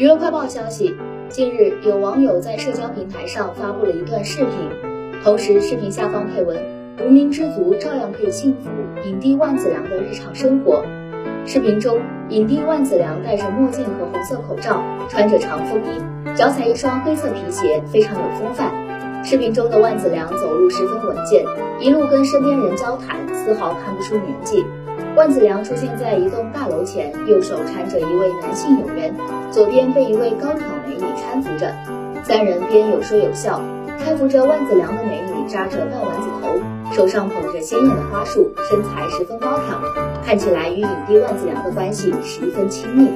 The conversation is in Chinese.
娱乐快报消息，近日有网友在社交平台上发布了一段视频，同时视频下方配文：“无名之族照样可以幸福。”影帝万梓良的日常生活。视频中，影帝万梓良戴着墨镜和红色口罩，穿着长风衣，脚踩一双黑色皮鞋，非常有风范。视频中的万梓良走路十分稳健，一路跟身边人交谈，丝毫看不出年纪。万梓良出现在一栋大楼前，右手搀着一位男性友人，左边被一位高挑美女搀扶着，三人边有说有笑。搀扶着万梓良的美女扎着半丸子头，手上捧着鲜艳的花束，身材十分高挑，看起来与影帝万梓良的关系十分亲密。